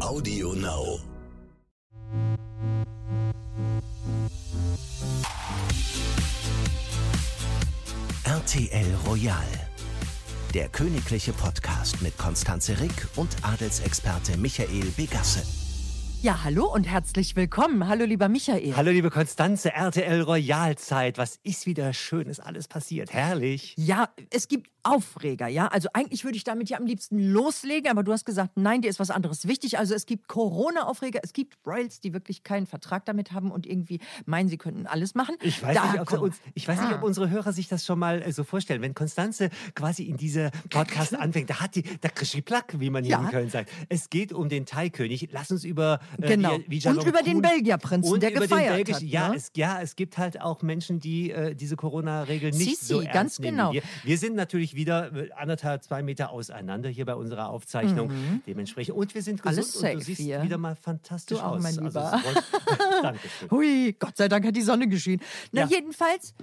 Audio Now. RTL Royal. Der königliche Podcast mit Konstanze Rick und Adelsexperte Michael Begasse. Ja, hallo und herzlich willkommen. Hallo, lieber Michael. Hallo, liebe Konstanze, RTL Royalzeit. Was ist wieder Schönes alles passiert? Herrlich. Ja, es gibt Aufreger, ja. Also eigentlich würde ich damit ja am liebsten loslegen, aber du hast gesagt, nein, dir ist was anderes wichtig. Also es gibt Corona-Aufreger, es gibt Royals, die wirklich keinen Vertrag damit haben und irgendwie meinen, sie könnten alles machen. Ich weiß, Da nicht, ob, uns, ich weiß nicht, ob Ah. unsere Hörer sich das schon mal äh, so vorstellen. Wenn Konstanze quasi in diese Podcast anfängt, da hat die, da Plack, wie man hier Ja. in Köln sagt. Es geht um den Thai-König. Lass uns über äh, Genau. wie, wie Und über den Belgierprinzen, und der über gefeiert den Belgisch, hat, Ja, ne? es, ja, es gibt halt auch Menschen, die äh, diese Corona-Regeln nicht Sisi, so ernst ganz nehmen genau. wir. Wir sind natürlich wieder äh, anderthalb, zwei Meter auseinander hier bei unserer Aufzeichnung. Dementsprechend. Und wir sind gesund Mhm. Alles und du safe siehst hier. wieder mal fantastisch Du auch, aus. mein Also, Lieber. freut- Dankeschön. Hui, Gott sei Dank hat die Sonne geschienen. Na, Ja. jedenfalls,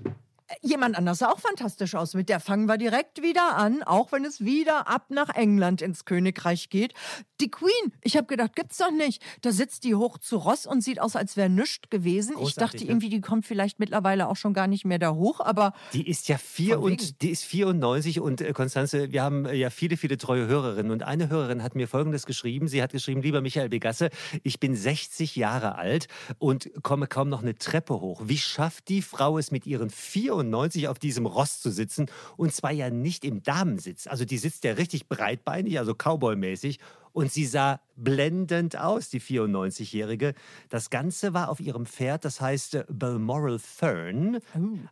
jemand anders sah auch fantastisch aus. Mit der fangen wir direkt wieder an, auch wenn es wieder ab nach England ins Königreich geht. Die Queen, ich habe gedacht, gibt's doch nicht. Da sitzt die hoch zu Ross und sieht aus, als wäre nichts gewesen. ich Großartig, dachte ne? irgendwie, die kommt vielleicht mittlerweile auch schon gar nicht mehr da hoch, aber Die ist ja vier und die ist 94 und äh, Konstanze, wir haben äh, ja viele, viele treue Hörerinnen und eine Hörerin hat mir Folgendes geschrieben. Sie hat geschrieben, lieber Michael Begasse, ich bin 60 Jahre alt und komme kaum noch eine Treppe hoch. Wie schafft die Frau es mit ihren 94 auf diesem Ross zu sitzen und zwar ja nicht im Damensitz. Also die sitzt ja richtig breitbeinig, also Cowboy-mäßig und sie sah blendend aus, die 94-Jährige. Das Ganze war auf ihrem Pferd, das heißt äh, Balmoral Fern,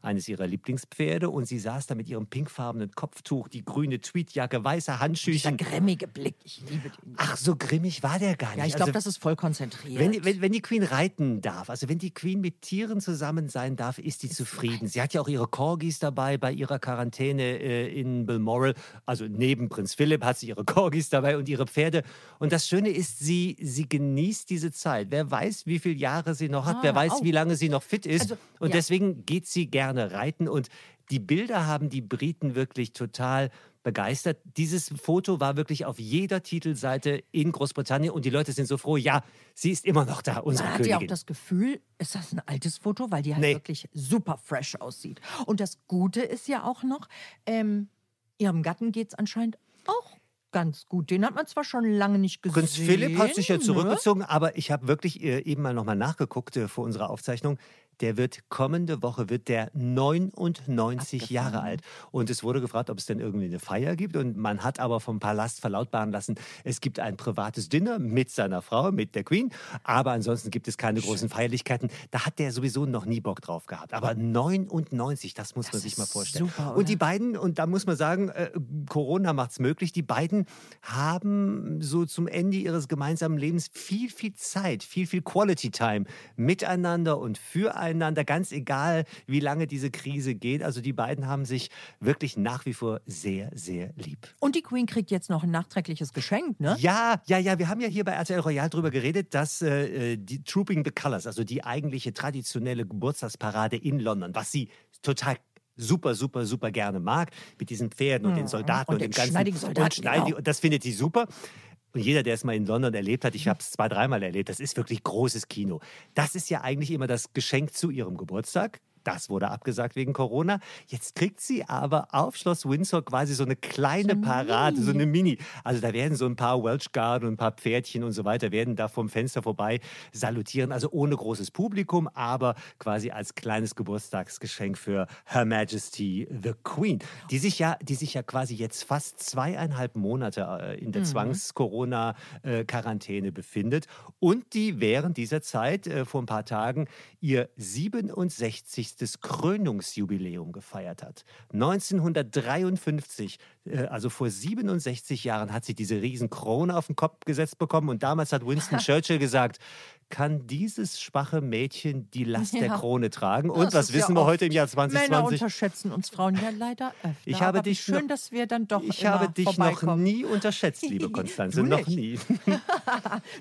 eines ihrer Lieblingspferde. Und sie saß da mit ihrem pinkfarbenen Kopftuch, die grüne Tweetjacke, weiße dieser Handschüchen. grimmige Blick, ich liebe den. Ach, so grimmig war der gar nicht. Ja, ich glaube, Also, das ist voll konzentriert. wenn, die- wenn, wenn die Queen reiten darf, also wenn die Queen mit Tieren zusammen sein darf, ist die zufrieden. Sie hat ja auch ihre Corgis dabei bei ihrer Quarantäne äh, in Balmoral. Also neben Prinz Philipp hat sie ihre Corgis dabei und ihre Pferde. Und das Schöne ist, sie, sie genießt diese Zeit. Wer weiß, wie viele Jahre sie noch hat, Ah, wer weiß, auch. wie lange sie noch fit ist. Also, und ja. deswegen geht sie gerne reiten. Und die Bilder haben die Briten wirklich total begeistert. Dieses Foto war wirklich auf jeder Titelseite in Großbritannien und die Leute sind so froh, ja, sie ist immer noch da, unsere Man hat ja auch Königin. das Gefühl, ist das ein altes Foto, weil die halt Nee. wirklich super fresh aussieht. Und das Gute ist ja auch noch, ähm, ihrem Gatten geht es anscheinend auch ganz gut. Den hat man zwar schon lange nicht gesehen. Prinz Philipp hat sich ja ne? zurückgezogen, aber ich habe wirklich äh, eben mal nochmal nachgeguckt äh, vor unserer Aufzeichnung. Der wird kommende Woche wird der 99 Jahre alt. Und es wurde gefragt, ob es denn irgendwie eine Feier gibt. Und man hat aber vom Palast verlautbaren lassen, es gibt ein privates Dinner mit seiner Frau, mit der Queen. Aber ansonsten gibt es keine großen Feierlichkeiten. Da hat der sowieso noch nie Bock drauf gehabt. Aber 99, das muss man sich mal vorstellen. super, oder? und die beiden, und da muss man sagen, äh, Corona macht es möglich, die beiden haben so zum Ende ihres gemeinsamen Lebens viel, viel Zeit, viel, viel Quality Time miteinander und füreinander, ganz egal, wie lange diese Krise geht. Also die beiden haben sich wirklich nach wie vor sehr, sehr lieb. Und die Queen kriegt jetzt noch ein nachträgliches Geschenk, ne? Ja, ja, ja, wir haben ja hier bei RTL Royal drüber geredet, dass äh, die Trooping the Colors, also die eigentliche traditionelle Geburtstagsparade in London, was sie total super, super, super gerne mag, mit diesen Pferden und den Soldaten und und, den dem ganzen schneidigen Soldaten, und, schneiden die- genau. und das findet sie super. Und jeder, der es mal in London erlebt hat, ich habe es zwei, dreimal erlebt, das ist wirklich großes Kino. Das ist ja eigentlich immer das Geschenk zu ihrem Geburtstag. Das wurde abgesagt wegen Corona. Jetzt kriegt sie aber auf Schloss Windsor quasi so eine kleine Parade, so eine Mini. Also da werden so ein paar Welsh Guard und ein paar Pferdchen und so weiter werden da vom Fenster vorbei salutieren. Also ohne großes Publikum, aber quasi als kleines Geburtstagsgeschenk für Her Majesty the Queen, die sich ja, die sich ja quasi jetzt fast zweieinhalb Monate äh, in der Zwangs-Corona-Quarantäne befindet und die während dieser Zeit äh, vor ein paar Tagen ihr 67. Krönungsjubiläum gefeiert hat. 1953, äh, also vor 67 Jahren, hat sie diese riesen Krone auf den Kopf gesetzt bekommen und damals hat Winston Churchill gesagt, kann dieses schwache Mädchen die Last der Ja. Krone tragen? Und Das was ist ja wissen wir heute im Jahr Männer 2020? unterschätzen uns Frauen ja leider öfter. Ich habe dich schön, noch- dass wir dann doch Ich habe dich noch nie unterschätzt, liebe Konstanze. Noch nie.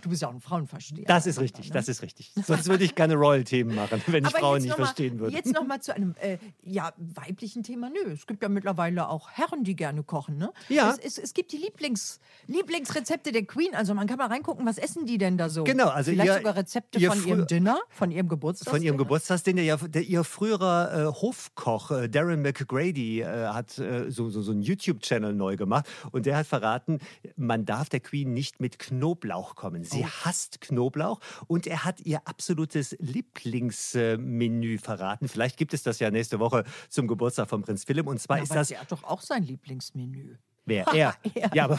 Du bist ja auch ein Frauenversteher. Das ist richtig, das ist richtig. Sonst würde ich keine Royal-Themen machen, wenn ich Aber Frauen nicht mal- verstehen würde. Jetzt noch mal zu einem äh, ja, weiblichen Thema. Nö, es gibt ja mittlerweile auch Herren, die gerne kochen, ne? Ja. Es, es, es gibt die Lieblings, Lieblingsrezepte der Queen. Also man kann mal reingucken, was essen die denn da so? Genau, also Vielleicht ihr- Rezepte ihr von ihrem Dinner, von ihrem Geburtstag. Von ihrem Geburtstagsdinner, ja, der, ihr früherer äh, Hofkoch äh, Darren McGrady äh, hat äh, so, so, so einen YouTube-Channel neu gemacht und der hat verraten, man darf der Queen nicht mit Knoblauch kommen. Sie Oh. hasst Knoblauch und er hat ihr absolutes Lieblingsmenü verraten. Vielleicht gibt es das ja nächste Woche zum Geburtstag von Prinz Philipp und zwar Ja, ist das sie hat doch auch sein Lieblingsmenü. Wer? Er. Er. Ja, aber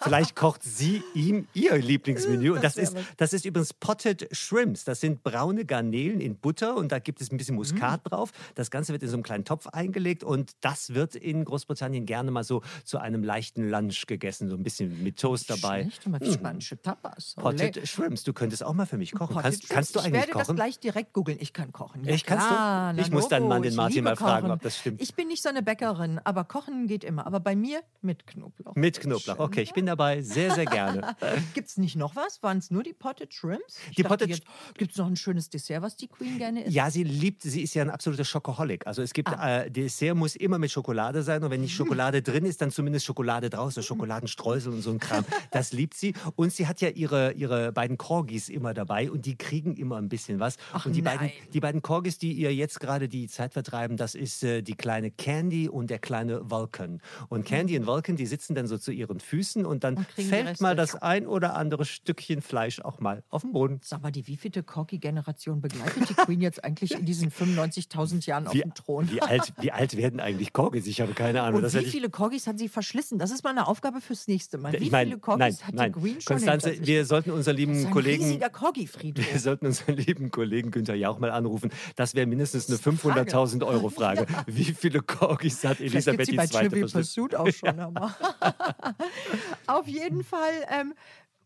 vielleicht kocht sie ihm ihr Lieblingsmenü. Und das Das ist, das ist übrigens Potted Shrimps. Das sind braune Garnelen in Butter und da gibt es ein bisschen Muskat Mm. drauf. Das Ganze wird in so einem kleinen Topf eingelegt und das wird in Großbritannien gerne mal so zu einem leichten Lunch gegessen. So ein bisschen mit Toast dabei. Schlecht, aber wie spanische Tapas. Potted Ole. Schrimps. Du könntest auch mal für mich kochen. Kannst, Shrimps. kannst du ich eigentlich werde das kochen? gleich direkt googeln. Ich kann kochen. Ja, Echt, kannst du? Ich muss logo, Mann, den ich Martin, mal fragen, kochen. ob das stimmt. Ich bin nicht so eine Bäckerin, aber kochen geht immer. Aber bei mir mit Knoblauch. Mit Knoblauch. Okay, ich bin dabei. Sehr, sehr gerne. Gibt es nicht noch was? Waren es nur die Potted Shrimps? Ich Die Potted- Gibt es noch ein schönes Dessert, was die Queen gerne isst? Ja, sie liebt, sie ist ja ein absoluter Schokoholic. Also es gibt, Ah. äh, Dessert muss immer mit Schokolade sein und wenn nicht Schokolade drin ist, dann zumindest Schokolade draußen, Schokoladenstreusel und so ein Kram. Das liebt sie. Und sie hat ja ihre, ihre beiden Corgis immer dabei und die kriegen immer ein bisschen was. Ach und die beiden, nein. die beiden Corgis, die ihr jetzt gerade die Zeit vertreiben, das ist äh, die kleine Candy und der kleine Vulcan. Und Candy und Vulcan, die sitzen dann so zu ihren Füßen und dann Und fällt mal das ein oder andere Stückchen Fleisch auch mal auf den Boden. Sag mal, die wievielte Corgi-Generation begleitet die Queen jetzt eigentlich in diesen 95.000 Jahren auf Wie, dem Thron? wie, alt, wie alt werden eigentlich Corgis? Ich habe keine Ahnung. Und wie viele Corgis hat sie verschlissen? Das ist mal eine Aufgabe fürs nächste Mal. Wie Ich mein, viele Corgis nein, hat nein. die Queen schon Konstanze, wir sollten unseren lieben Kollegen, wir sollten unseren lieben Kollegen Günther Jauch mal anrufen. Das wäre mindestens eine Das ist eine Frage. 500.000 Euro Frage. Wie viele Corgis hat Elisabeth bei II. Trivial verschlissen? Pursuit auch schon. Aber. Auf jeden Fall ähm,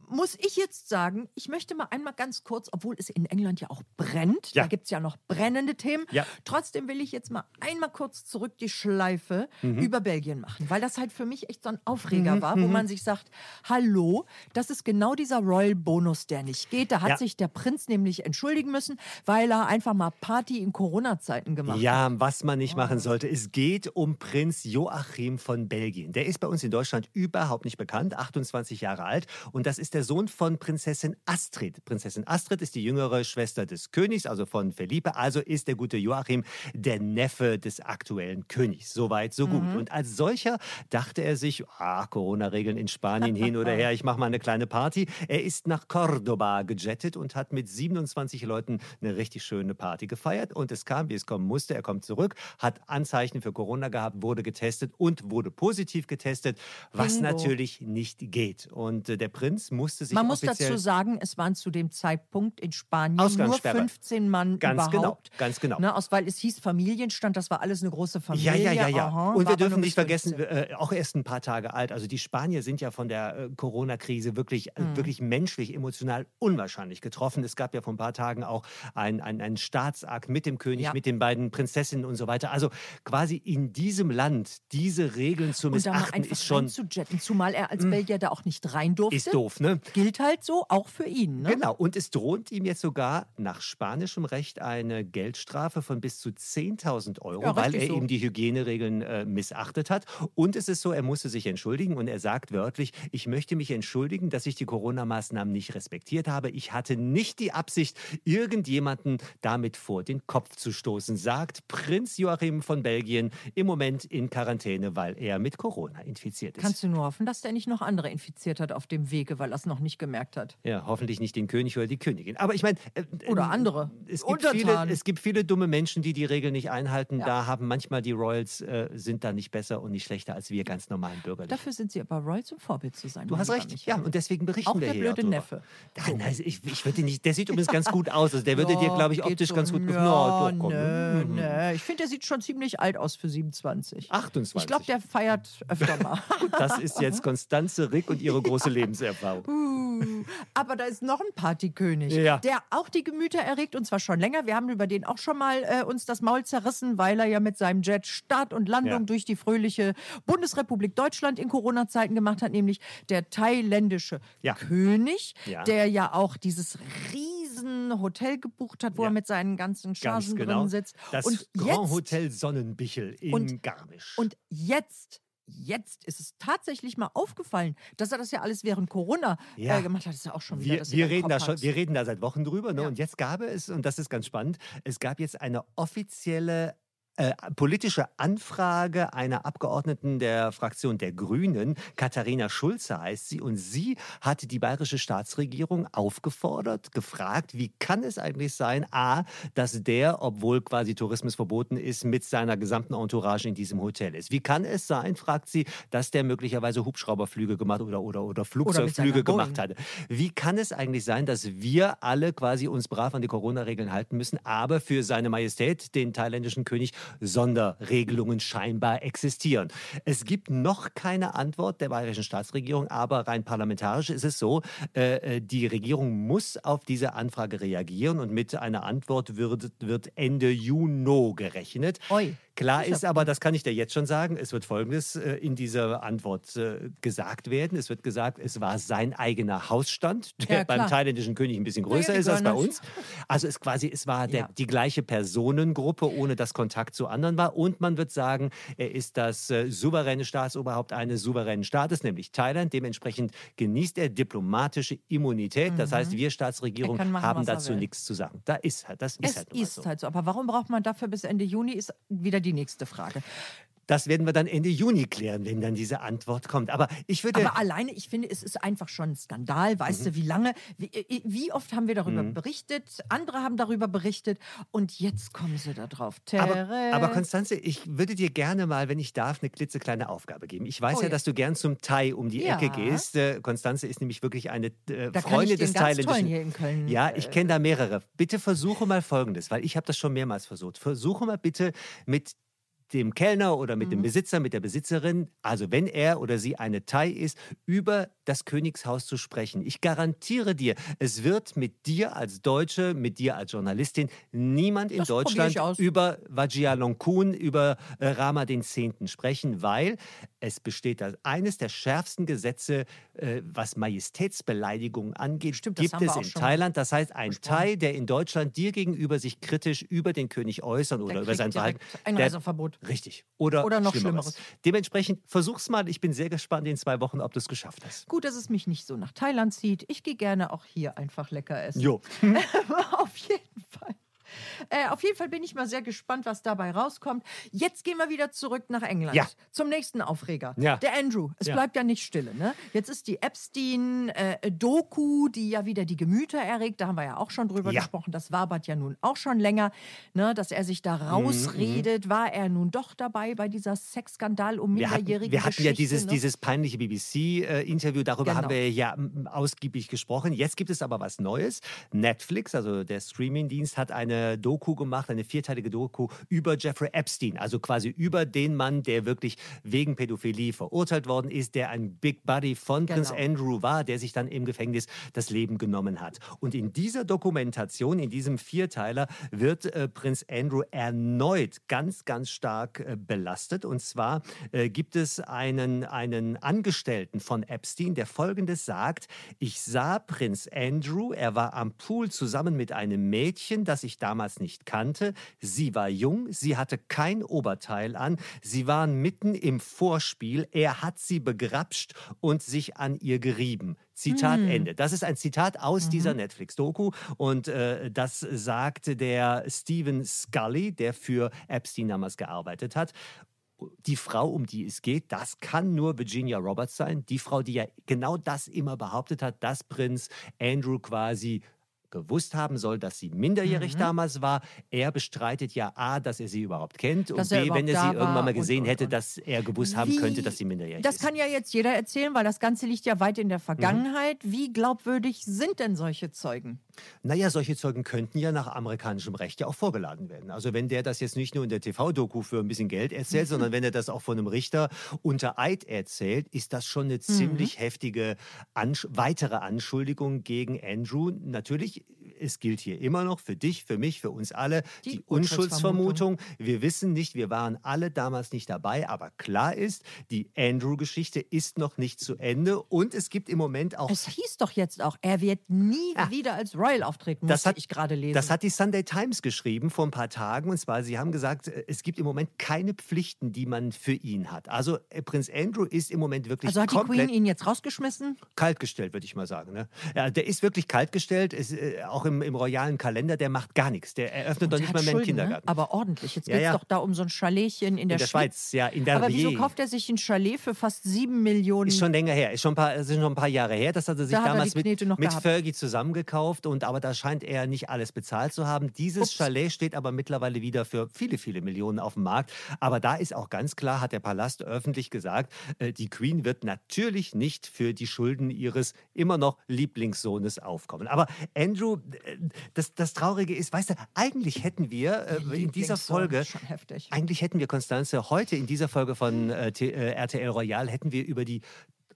muss ich jetzt sagen, ich möchte mal einmal ganz kurz, obwohl es in England ja auch brennt, Ja. da gibt es ja noch brennende Themen, Ja. trotzdem will ich jetzt mal einmal kurz zurück die Schleife Mhm. über Belgien machen, weil das halt für mich echt so ein Aufreger war, wo man sich sagt, hallo, das ist genau dieser Royal-Bonus, der nicht geht. Da hat Ja. sich der Prinz nämlich entschuldigen müssen, weil er einfach mal Party in Corona-Zeiten gemacht hat. Ja, was man nicht Oh. machen sollte. Es geht um Prinz Joachim von Belgien. Der ist bei uns in Deutschland überhaupt nicht bekannt, 28 Jahre alt. Und das ist der Sohn von Prinzessin Astrid. Prinzessin Astrid ist die jüngere Schwester des Königs, also von Felipe. Also ist der gute Joachim der Neffe des aktuellen Königs. Soweit, so gut. Mhm. Und als solcher dachte er sich, ah, Corona-Regeln in Spanien hin oder her, ich mache mal eine kleine Party. Er ist nach Cordoba gejettet und hat mit 27 Leuten eine richtig schöne Party gefeiert. Und es kam, wie es kommen musste. Er kommt zurück, hat Anzeichen für Corona gehabt, wurde getestet und wurde positiv getestet, was Bingo. natürlich nicht geht. Und äh, der Prinz musste sich Man muss dazu sagen, es waren zu dem Zeitpunkt in Spanien nur Ausgangssperre. 15 Mann Ganz genau, überhaupt. ganz genau. Ne, aus, weil es hieß Familienstand, das war alles eine große Familie. Ja, ja, ja, ja. aha, und wir dürfen nicht vergessen, 15. äh, auch erst ein paar Tage alt. Also die Spanier sind ja von der äh, Corona-Krise wirklich, Mhm. äh, wirklich menschlich, emotional unwahrscheinlich getroffen. Es gab ja vor ein paar Tagen auch ein- ein- einen Staatsakt mit dem König, Ja. mit den beiden Prinzessinnen und so weiter. Also quasi in diesem Land diese Regeln zu missachten, ist schon reinzujetten, zumal er als Belgier da auch nicht rein durfte. ist doof, ne? Gilt halt so, auch für ihn. Ne? Genau, und es droht ihm jetzt sogar nach spanischem Recht eine Geldstrafe von bis zu 10.000 Euro, Ja, weil er so. eben die Hygieneregeln äh, missachtet hat. Und es ist so, er musste sich entschuldigen und er sagt wörtlich, ich möchte mich entschuldigen, dass ich die Corona-Maßnahmen nicht respektiert habe. Ich hatte nicht die Absicht, irgendjemanden damit vor den Kopf zu stoßen, sagt Prinz Joachim von Belgien im Moment in Quarantäne, weil er mit Corona infiziert ist. Kannst du nur hoffen, dass der nicht noch andere infiziert hat auf dem Wege, weil er es noch nicht gemerkt hat. Ja, hoffentlich nicht den König oder die Königin. Aber ich meine. Äh, Oder äh, andere. Es gibt, viele, es gibt viele dumme Menschen, die die Regeln nicht einhalten. Ja. Da haben manchmal die Royals, äh, sind da nicht besser und nicht schlechter als wir ganz normalen Bürger. Dafür sind sie aber Royal zum Vorbild zu sein. Du hast recht. Ja, und deswegen berichten Auch wir der hier blöde darüber. Neffe. Ja, nein, ich, ich würde nicht. Der sieht übrigens ganz gut aus. Also der würde dir, Ja, glaube ich, optisch so. ganz gut gefallen. Ja, Ja, doch, komm. nö, Mhm. nö. Ich finde, der sieht schon ziemlich alt aus für 27. 28. Ich glaube, der feiert öfter mal. Das ist jetzt Konstanze Rick und ihre große Lebenserfahrung. Uh, aber da ist noch ein Partykönig, Ja. der auch die Gemüter erregt und zwar schon länger. Wir haben über den auch schon mal äh, uns das Maul zerrissen, weil er ja mit seinem Jet Start und Landung Ja. durch die fröhliche Bundesrepublik Deutschland in Corona-Zeiten gemacht hat, nämlich der thailändische Ja. König, der ja auch dieses riesen Hotel gebucht hat, wo er mit seinen ganzen Ganz Chargen genau. drin sitzt. Das und Grand jetzt, Hotel Sonnenbichel in Und- Garmisch. und jetzt jetzt ist es tatsächlich mal aufgefallen, dass er das ja alles während Corona Ja. äh, gemacht hat. Das ist ja auch schon wieder Wir, das wir, reden da schon, wir reden da seit Wochen drüber. Ne? Ja. Und jetzt gab es, und das ist ganz spannend, es gab jetzt eine offizielle äh, politische Anfrage einer Abgeordneten der Fraktion der Grünen, Katharina Schulze heißt sie, und sie hat die bayerische Staatsregierung aufgefordert, gefragt, wie kann es eigentlich sein, a, dass der, obwohl quasi Tourismus verboten ist, mit seiner gesamten Entourage in diesem Hotel ist. Wie kann es sein, fragt sie, dass der möglicherweise Hubschrauberflüge gemacht oder, oder, oder Flugzeugflüge seiner gemacht Boeing. hat. Wie kann es eigentlich sein, dass wir alle quasi uns brav an die Corona-Regeln halten müssen, aber für seine Majestät, den thailändischen König, Sonderregelungen scheinbar existieren? Es gibt noch keine Antwort der bayerischen Staatsregierung, aber rein parlamentarisch ist es so, äh, äh, die Regierung muss auf diese Anfrage reagieren und mit einer Antwort wird, wird Ende Juni gerechnet. Oi. Klar ist aber, das kann ich dir jetzt schon sagen, es wird Folgendes äh, in dieser Antwort äh, gesagt werden. Es wird gesagt, es war sein eigener Hausstand, der Ja, beim thailändischen König ein bisschen größer die ist als bei uns. Also es quasi, es war der, Ja. die gleiche Personengruppe, ohne dass Kontakt zu anderen war. Und man wird sagen, er ist das äh, souveräne Staatsoberhaupt eines souveränen Staates, nämlich Thailand. Dementsprechend genießt er diplomatische Immunität. Das heißt, wir Staatsregierung Mhm. Er kann machen, haben dazu nichts zu sagen. Da ist halt, das ist Es halt ist so. halt so. Aber warum braucht man dafür bis Ende Juni, ist wieder die nächste Frage. Das werden wir dann Ende Juni klären, wenn dann diese Antwort kommt. Aber ich würde. Aber alleine, ich finde, es ist einfach schon ein Skandal. Weißt Mhm. du, wie lange, wie, äh, wie oft haben wir darüber berichtet? Andere haben darüber berichtet. Und jetzt kommen sie da drauf. Aber, aber Konstanze, ich würde dir gerne mal, wenn ich darf, eine klitzekleine Aufgabe geben. Ich weiß Oh ja, ja. dass du gern zum Thai um die Ja. Ecke gehst. Äh, Konstanze ist nämlich wirklich eine äh, da Freundin des thailändischen. hier in Köln. Ja, ich äh, kenne da mehrere. Bitte versuche mal Folgendes, weil ich habe das schon mehrmals versucht. Versuche mal bitte mit dem Kellner oder mit dem Mhm. Besitzer, mit der Besitzerin, also wenn er oder sie eine Thai ist, über das Königshaus zu sprechen. Ich garantiere dir, es wird mit dir als Deutsche, mit dir als Journalistin niemand in Das Deutschland über Vajiralongkorn, über äh, Rama X. sprechen, weil es besteht als eines der schärfsten Gesetze, äh, was Majestätsbeleidigungen angeht, Stimmt, gibt es in Thailand. Das heißt, ein besprochen. Thai, der in Deutschland dir gegenüber sich kritisch über den König äußern oder der über sein Verhalten. direkt ein der- Reiseverbot. Richtig. Oder, Oder noch Schlimmeres. Schlimmeres. Dementsprechend versuch's mal. Ich bin sehr gespannt in zwei Wochen, ob du es geschafft hast. Gut, dass es mich nicht so nach Thailand zieht. Ich gehe gerne auch hier einfach lecker essen. Jo. auf jeden Fall. Äh, auf jeden Fall bin ich mal sehr gespannt, was dabei rauskommt. Jetzt gehen wir wieder zurück nach England. Ja. Zum nächsten Aufreger. Ja. Der Andrew. Es Ja. bleibt ja nicht stille. Ne? Jetzt ist die Epstein-Doku, die ja wieder die Gemüter erregt. Da haben wir ja auch schon drüber gesprochen. Das wabert ja nun auch schon länger, ne? dass er sich Mhm, da rausredet. War er nun doch dabei bei dieser Sexskandal um Wir hatten, minderjährige wir hatten ja dieses, ne? dieses peinliche BBC-Interview, darüber Genau. haben wir ja ausgiebig gesprochen. Jetzt gibt es aber was Neues. Netflix, also der Streamingdienst, hat eine Doku gemacht, eine vierteilige Doku über Jeffrey Epstein, also quasi über den Mann, der wirklich wegen Pädophilie verurteilt worden ist, der ein Big Buddy von Genau. Andrew war, der sich dann im Gefängnis das Leben genommen hat. Und in dieser Dokumentation, in diesem Vierteiler, wird äh, Prinz Andrew erneut ganz, ganz stark äh, belastet. Und zwar äh, gibt es einen, einen Angestellten von Epstein, der Folgendes sagt, ich sah Prinz Andrew, er war am Pool zusammen mit einem Mädchen, das ich damals nicht kannte. Sie war jung, sie hatte kein Oberteil an, sie waren mitten im Vorspiel, er hat sie begrapscht und sich an ihr gerieben. Zitat Ende. Das ist ein Zitat aus dieser Netflix-Doku und äh, das sagte der Stephen Scully, der für Epstein damals gearbeitet hat. Die Frau, um die es geht, das kann nur Virginia Roberts sein. Die Frau, die ja genau das immer behauptet hat, dass Prinz Andrew quasi gewusst haben soll, dass sie minderjährig Mhm. damals war. Er bestreitet ja A, dass er sie überhaupt kennt Dass und B, wenn er sie irgendwann mal und, gesehen und, hätte, und. dass er gewusst haben Wie- könnte, dass sie minderjährig Das ist. kann ja jetzt jeder erzählen, weil das Ganze liegt ja weit in Mhm. der Vergangenheit. Wie glaubwürdig sind denn solche Zeugen? Naja, solche Zeugen könnten ja nach amerikanischem Recht ja auch vorgeladen werden. Also wenn der das jetzt nicht nur in der TV-Doku für ein bisschen Geld erzählt, sondern wenn er das auch von einem Richter unter Eid erzählt, ist das schon eine ziemlich heftige Ansch weitere Anschuldigung gegen Andrew. Natürlich, es gilt hier immer noch für dich, für mich, für uns alle Die die, Unschuldsvermutung. Unschuldsvermutung. Wir wissen nicht, wir waren alle damals nicht dabei, aber klar ist, die Andrew-Geschichte ist noch nicht zu Ende und es gibt im Moment auch Es hieß doch jetzt auch, er wird nie Ja. wieder als Royal auftreten, Das hat- ich gerade lesen. Das hat die Sunday Times geschrieben vor ein paar Tagen. Und zwar, sie haben gesagt, äh, es gibt im Moment keine Pflichten, die man für ihn hat. Also äh, Prinz Andrew ist im Moment wirklich also hat die Queen ihn jetzt rausgeschmissen? kaltgestellt, würde ich mal sagen. Ne? Ja, der ist wirklich kaltgestellt, ist, äh, auch im, im royalen Kalender, der macht gar nichts. Der eröffnet doch Der nicht mal mehr einen ne? Kindergarten. Aber ordentlich. Jetzt geht es ja. doch da um so ein Chaletchen in der, In der Schweiz, ja, in Aber wieso kauft er sich ein Chalet für fast sieben Millionen? Ist schon länger her, ist schon ein paar, ist schon ein paar Jahre her. Das hat er sich Da er damals die mit, mit gehabt. Fergie zusammengekauft. Und, aber da scheint er nicht alles bezahlt zu haben. Dieses Ups. Chalet steht aber mittlerweile wieder für viele, viele Millionen auf dem Markt. Aber da ist auch ganz klar, hat der Palast öffentlich gesagt, äh, die Queen wird natürlich nicht für die Schulden ihres immer noch Lieblingssohnes aufkommen. Aber Andrew, äh, das, das Traurige ist, weißt du, eigentlich hätten wir äh, in dieser Folge eigentlich hätten wir, Konstanze, heute in dieser Folge von äh, äh, RTL Royal, hätten wir über die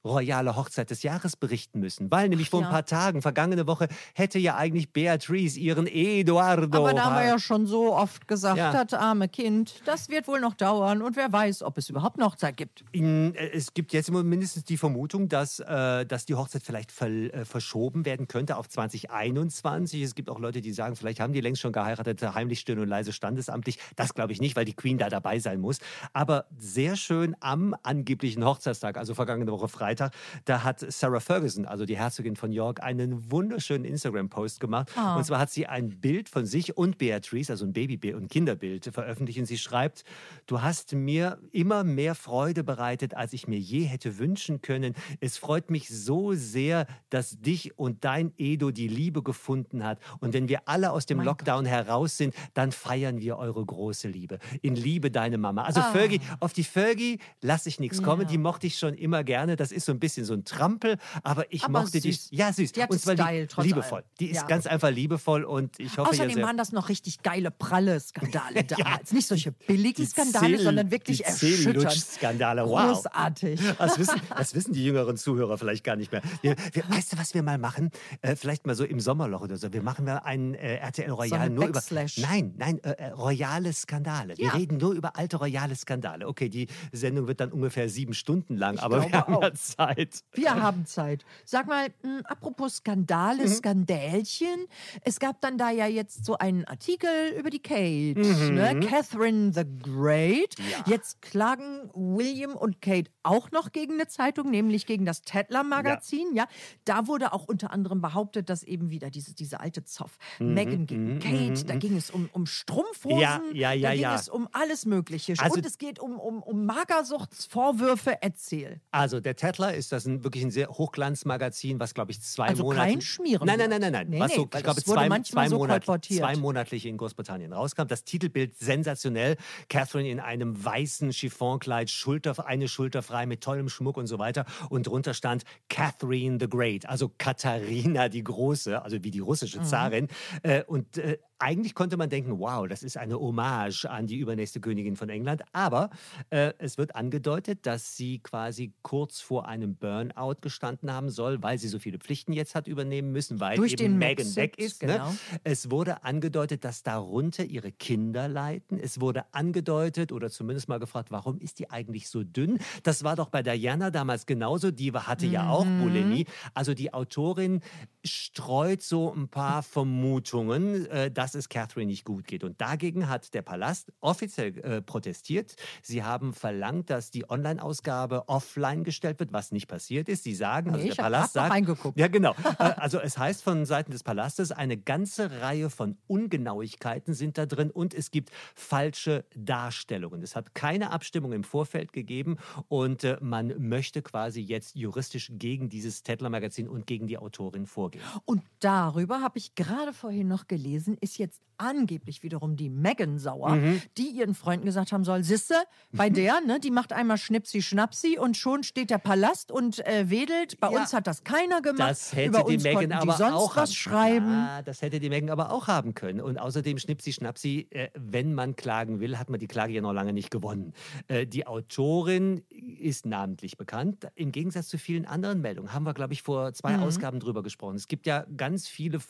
royale Hochzeit des Jahres berichten müssen. Weil nämlich vor ja. ein paar Tagen, vergangene Woche, hätte ja eigentlich Beatrice ihren Eduardo... Aber da haben wir ja schon so oft gesagt, Ja. das arme Kind, das wird wohl noch dauern und wer weiß, ob es überhaupt eine Hochzeit gibt. Äh, es gibt jetzt immer mindestens die Vermutung, dass, äh, dass die Hochzeit vielleicht ver, äh, verschoben werden könnte auf 2021. Es gibt auch Leute, die sagen, vielleicht haben die längst schon geheiratet, heimlich still und leise standesamtlich. Das glaube ich nicht, weil die Queen da dabei sein muss. Aber sehr schön am angeblichen Hochzeitstag, also vergangene Woche Freitag, da hat Sarah Ferguson, also die Herzogin von York, einen wunderschönen Instagram-Post gemacht. Ah. Und zwar hat sie ein Bild von sich und Beatrice, also ein Babybild und Kinderbild, veröffentlicht. Und sie schreibt, du hast mir immer mehr Freude bereitet, als ich mir je hätte wünschen können. Es freut mich so sehr, dass dich und dein Edo die Liebe gefunden hat. Und wenn wir alle aus dem Mein Lockdown heraus sind, dann feiern wir eure große Liebe. In Liebe deine Mama. Also Ah. Fergie, auf die Fergie lasse ich nichts kommen. Ja. Die mochte ich schon immer gerne. Das ist so ein bisschen so ein Trampel, aber ich Aber mochte süß. die. Ja, süß. Die hat und zwar Style, die, liebevoll. Die ist Ja. ganz einfach liebevoll und ich hoffe ja Außerdem sehr. waren das noch richtig geile, pralle Skandale damals. Nicht solche billigen Skandale, Zähl- sondern wirklich erschütternd. Zählutsch-Skandale, wow. Großartig. Das wissen, das wissen die jüngeren Zuhörer vielleicht gar nicht mehr. Wir, wir, weißt du, was wir mal machen? Äh, vielleicht mal so im Sommerloch oder so. Wir machen mal ein äh, RTL Royal eine nur über. Backslash. Nein, nein, äh, äh, royale Skandale. Wir Ja. reden nur über alte royale Skandale. Okay, die Sendung wird dann ungefähr sieben Stunden lang, aber wir haben ja. Zeit. Wir haben Zeit. Sag mal, mh, apropos Skandale, Mhm. Skandälchen. Es gab dann da ja jetzt so einen Artikel über die Kate, Mhm. ne? Catherine the Great. Jetzt klagen William und Kate auch noch gegen eine Zeitung, nämlich gegen das Tatler-Magazin. Ja. Da wurde auch unter anderem behauptet, dass eben wieder diese, diese alte Zoff, Meghan gegen Kate, da ging es um, um Strumpfhosen, Mhm, Ja, ja, ja, da ging ja. es um alles Mögliche. Also- und es geht um, um, um Magersuchtsvorwürfe. Erzähl. Also der Tatler ist das ein, wirklich ein sehr Hochglanzmagazin, was glaube ich zwei Also Monate. kein Schmieren Nein, nein, nein, nein, nein. Nee, was nee, so, weil ich glaube zwei, zwei, so kolportiert. zwei monatlich in Großbritannien rauskam. Das Titelbild sensationell. Catherine in einem weißen Chiffonkleid, Schulter, eine Schulter frei mit tollem Schmuck und so weiter. Und drunter stand Catherine the Great, also Katharina die Große, also wie die russische Zarin. Äh, und äh, eigentlich konnte man denken, wow, das ist eine Hommage an die übernächste Königin von England. Aber äh, es wird angedeutet, dass sie quasi kurz vor einem Burnout gestanden haben soll, weil sie so viele Pflichten jetzt hat übernehmen müssen, weil Durch eben Meghan Brexit, weg ist. genau. Ne? Es wurde angedeutet, dass darunter ihre Kinder leiden. Es wurde angedeutet oder zumindest mal gefragt, warum ist die eigentlich so dünn? Das war doch bei Diana damals genauso. Die hatte ja auch Mhm. Bulimie. Also die Autorin streut so ein paar Vermutungen, äh, dass es Catherine nicht gut geht. Und dagegen hat der Palast offiziell äh, protestiert. Sie haben verlangt, dass die Online-Ausgabe offline gestellt wird, was nicht passiert ist. Sie sagen, also Nee, der ich hab Palast sagt, reingeguckt. ja, genau. Äh, also es heißt von Seiten des Palastes, eine ganze Reihe von Ungenauigkeiten sind da drin und es gibt falsche Darstellungen. Es hat keine Abstimmung im Vorfeld gegeben und äh, man möchte quasi jetzt juristisch gegen dieses Tettler-Magazin und gegen die Autorin vorgehen. Und darüber habe ich gerade vorhin noch gelesen, ist jetzt angeblich wiederum die Megan sauer, Mhm. die ihren Freunden gesagt haben soll, Sisse, bei der, ne, die macht einmal Schnipsi Schnapsi und schon steht der Palast und äh, wedelt. Bei Ja. uns hat das keiner gemacht. Das hätte Über die Megan aber sonst auch was haben. schreiben. Ja, das hätte die Megan aber auch haben können. Und außerdem Schnipsi Schnapsi, äh, wenn man klagen will, hat man die Klage ja noch lange nicht gewonnen. Äh, die Autorin ist namentlich bekannt. Im Gegensatz zu vielen anderen Meldungen haben wir, glaube ich, vor zwei Mhm. Ausgaben drüber gesprochen. Es gibt ja ganz viele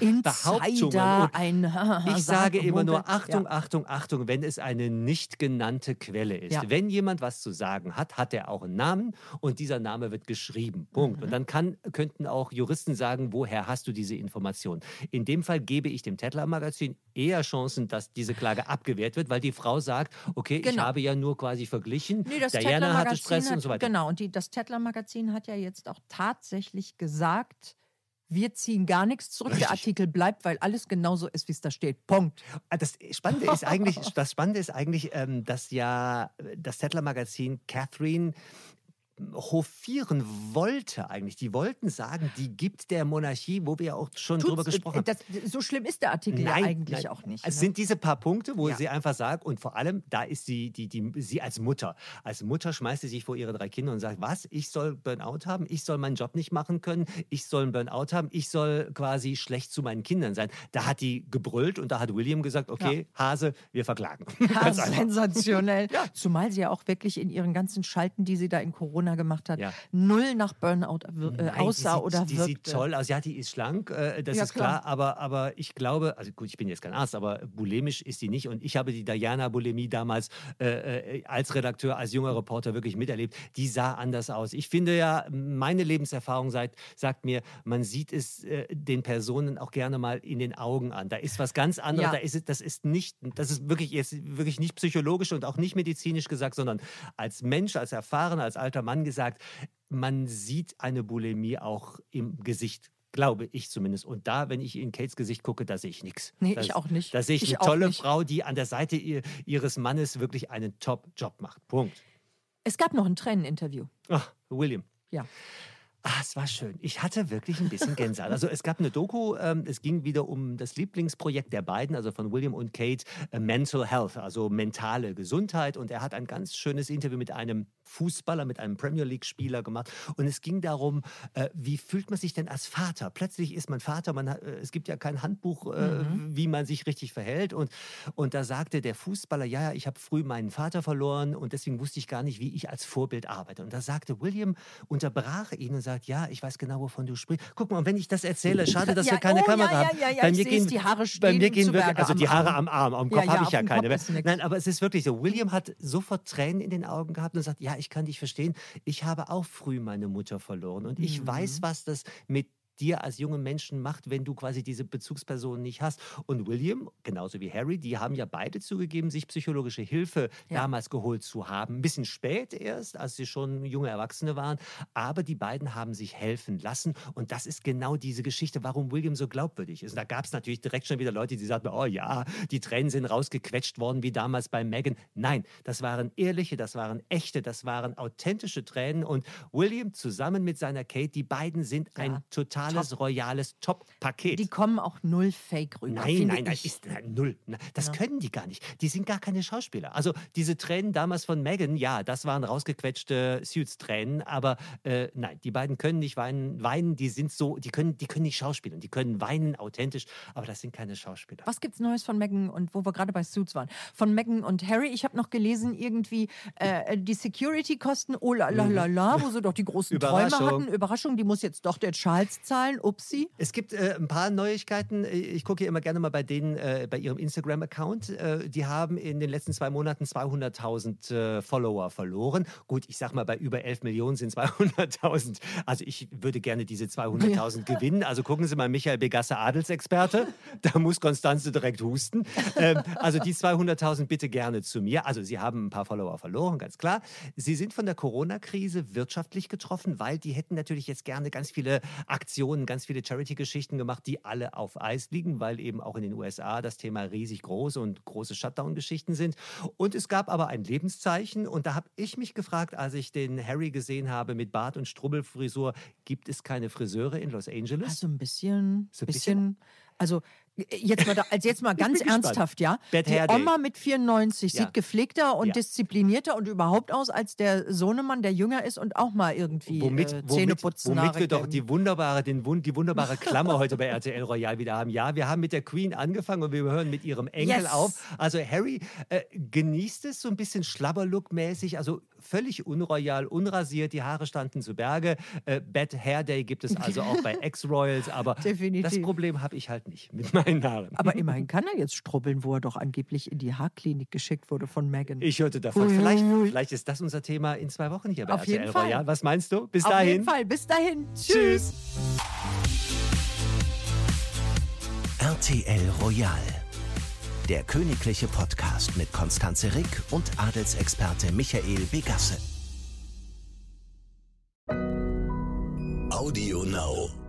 Insider, Behauptungen. Ein Ich sage immer nur Achtung. Achtung, Achtung, Achtung, wenn es eine nicht genannte Quelle ist. Ja. Wenn jemand was zu sagen hat, hat er auch einen Namen und dieser Name wird geschrieben. Punkt. Mhm. Und dann kann, könnten auch Juristen sagen, woher hast du diese Information? In dem Fall gebe ich dem Tetler-Magazin eher Chancen, dass diese Klage abgewehrt wird, weil die Frau sagt, okay, ich Genau. habe ja nur quasi verglichen. Nee, das Diana hatte Stress hat, und so weiter. Genau, und die, das Tetler-Magazin hat ja jetzt auch tatsächlich gesagt, wir ziehen gar nichts zurück. Der Richtig. Artikel bleibt, weil alles genauso ist, wie es da steht. Punkt. Ah, Das Spannende ist eigentlich, das Spannende ist eigentlich, ähm, dass ja das Settler-Magazin Catherine hofieren wollte eigentlich. Die wollten sagen, die gibt der Monarchie, wo wir ja auch schon drüber Tut's- gesprochen haben. das, so schlimm ist der Artikel ja eigentlich auch nicht. Es ne? sind diese paar Punkte, wo Ja. sie einfach sagt, und vor allem, da ist sie, die, die, sie als Mutter. Als Mutter schmeißt sie sich vor ihre drei Kinder und sagt, was, ich soll Burnout haben, ich soll meinen Job nicht machen können, ich soll einen Burnout haben, ich soll quasi schlecht zu meinen Kindern sein. Da hat die gebrüllt und da hat William gesagt, okay, Hase, wir verklagen. Ja, sensationell. Zumal sie ja auch wirklich in ihren ganzen Schalten, die sie da in Corona gemacht hat, Ja. null nach Burnout äh, Nein, aussah die sieht, oder Die wirkte. sieht toll aus. Ja, die ist schlank, äh, das Ja, ist klar. klar. Aber, aber ich glaube, also gut, ich bin jetzt kein Arzt, aber bulimisch ist sie nicht. Und ich habe die Diana-Bulimie damals äh, äh, als Redakteur, als junger Reporter wirklich miterlebt. Die sah anders aus. Ich finde ja, meine Lebenserfahrung sagt, sagt mir, man sieht es äh, den Personen auch gerne mal in den Augen an. Da ist was ganz anderes. Ja. Da ist das ist nicht, das ist wirklich, jetzt wirklich nicht psychologisch und auch nicht medizinisch gesagt, sondern als Mensch, als erfahrener, als alter Mann gesagt, man sieht eine Bulimie auch im Gesicht. Glaube ich zumindest. Und da, wenn ich in Kates Gesicht gucke, da sehe ich nichts. Nee, da, ich auch nicht. Da sehe ich, Ich eine tolle. Frau, die an der Seite ihr, ihres Mannes wirklich einen Top-Job macht. Punkt. Es gab noch ein Träneninterview. Ach, William. Ja. Ah, es war schön. Ich hatte wirklich ein bisschen Gänsehaut. Also es gab eine Doku, ähm, es ging wieder um das Lieblingsprojekt der beiden, also von William und Kate, äh, Mental Health, also mentale Gesundheit. Und er hat ein ganz schönes Interview mit einem Fußballer, mit einem Premier League-Spieler gemacht. Und es ging darum, äh, wie fühlt man sich denn als Vater? Plötzlich ist man Vater, man hat, äh, es gibt ja kein Handbuch, äh, wie man sich richtig verhält. Und, und da sagte der Fußballer, ja, ja, ich habe früh meinen Vater verloren und deswegen wusste ich gar nicht, wie ich als Vorbild arbeite. Und da sagte William, unterbrach ihn und sagt, ja, ich weiß genau, wovon du sprichst. Guck mal, wenn ich das erzähle, schade, dass Ja, wir keine oh, Kamera ja, haben. ja, ja, bei mir gehen, die Haare bei mir gehen wirklich, also die Haare am Arm, am Kopf habe ich ja keine mehr. Nein, aber es ist wirklich so. William hat sofort Tränen in den Augen gehabt und sagt, ja, ich kann dich verstehen. Ich habe auch früh meine Mutter verloren und ich Mhm. weiß, was das mit dir als jungen Menschen macht, wenn du quasi diese Bezugsperson nicht hast. Und William, genauso wie Harry, die haben ja beide zugegeben, sich psychologische Hilfe Ja. damals geholt zu haben. Ein bisschen spät erst, als sie schon junge Erwachsene waren. Aber die beiden haben sich helfen lassen. Und das ist genau diese Geschichte, warum William so glaubwürdig ist. Und da gab es natürlich direkt schon wieder Leute, die sagten, oh ja, die Tränen sind rausgequetscht worden, wie damals bei Meghan. Nein, das waren ehrliche, das waren echte, das waren authentische Tränen. Und William zusammen mit seiner Kate, die beiden sind ein Ja, totales, royales Top-Paket. Die kommen auch null fake rüber. Nein, nein, nein, ich. ist null. Na, Das Ja. können die gar nicht. Die sind gar keine Schauspieler. Also diese Tränen damals von Megan, ja, das waren rausgequetschte Suits-Tränen, aber äh, nein, die beiden können nicht weinen. Weinen, die sind so, die können, die können nicht schauspielen. Die können weinen authentisch, aber das sind keine Schauspieler. Was gibt's Neues von Meghan und wo wir gerade bei Suits waren? Von Meghan und Harry. Ich habe noch gelesen, irgendwie äh, die Security-Kosten, oh la la la la, wo sie doch die großen Träume hatten. Überraschung, die muss jetzt doch der Charles zahlen. Upsi. Es gibt äh, ein paar Neuigkeiten. Ich gucke immer gerne mal bei denen, äh, bei ihrem Instagram-Account. Äh, die haben in den letzten zwei Monaten 200.000 äh, Follower verloren. Gut, ich sag mal, bei über 11 Millionen sind 200.000. Also ich würde gerne diese 200.000 gewinnen. Also gucken Sie mal, Michael Begasse, Adelsexperte. Da muss Konstanze direkt husten. Ähm, also die 200.000 bitte gerne zu mir. Also Sie haben ein paar Follower verloren, ganz klar. Sie sind von der Corona-Krise wirtschaftlich getroffen, weil die hätten natürlich jetzt gerne ganz viele Aktionen, ganz viele Charity-Geschichten gemacht, die alle auf Eis liegen, weil eben auch in den USA das Thema riesig groß und große Shutdown-Geschichten sind. Und es gab aber ein Lebenszeichen und da habe ich mich gefragt, als ich den Harry gesehen habe mit Bart und Strubbelfrisur, gibt es keine Friseure in Los Angeles? Also ein bisschen, So ein bisschen, also jetzt mal, da, also jetzt mal ganz gespannt. ernsthaft, ja. Bad Die Hair. Oma mit 94 Ja. sieht gepflegter und Ja. disziplinierter und überhaupt aus als der Sohnemann, der jünger ist und auch mal irgendwie Womit, äh, womit, Zähne putzen. womit wir Haare doch die wunderbare, den, die wunderbare Klammer heute bei RTL Royal wieder haben. Ja, wir haben mit der Queen angefangen und wir hören mit ihrem Enkel Yes. auf. Also Harry äh, genießt es so ein bisschen Schlabberlook-mäßig. Also völlig unroyal, unrasiert, die Haare standen zu Berge. Äh, Bad Hair Day gibt es also auch bei Ex-Royals, aber Definitiv. das Problem habe ich halt nicht mit meinen Haaren. Aber immerhin kann er jetzt strubbeln, wo er doch angeblich in die Haarklinik geschickt wurde von Megan. Ich hörte davon. Vielleicht, vielleicht ist das unser Thema in zwei Wochen hier bei Auf RTL jeden Royal. Was meinst du? Bis Auf dahin. Auf jeden Fall. Bis dahin. Tschüss. RTL Royal. Der königliche Podcast mit Konstanze Rick und Adelsexperte Michael Begasse. Audio Now.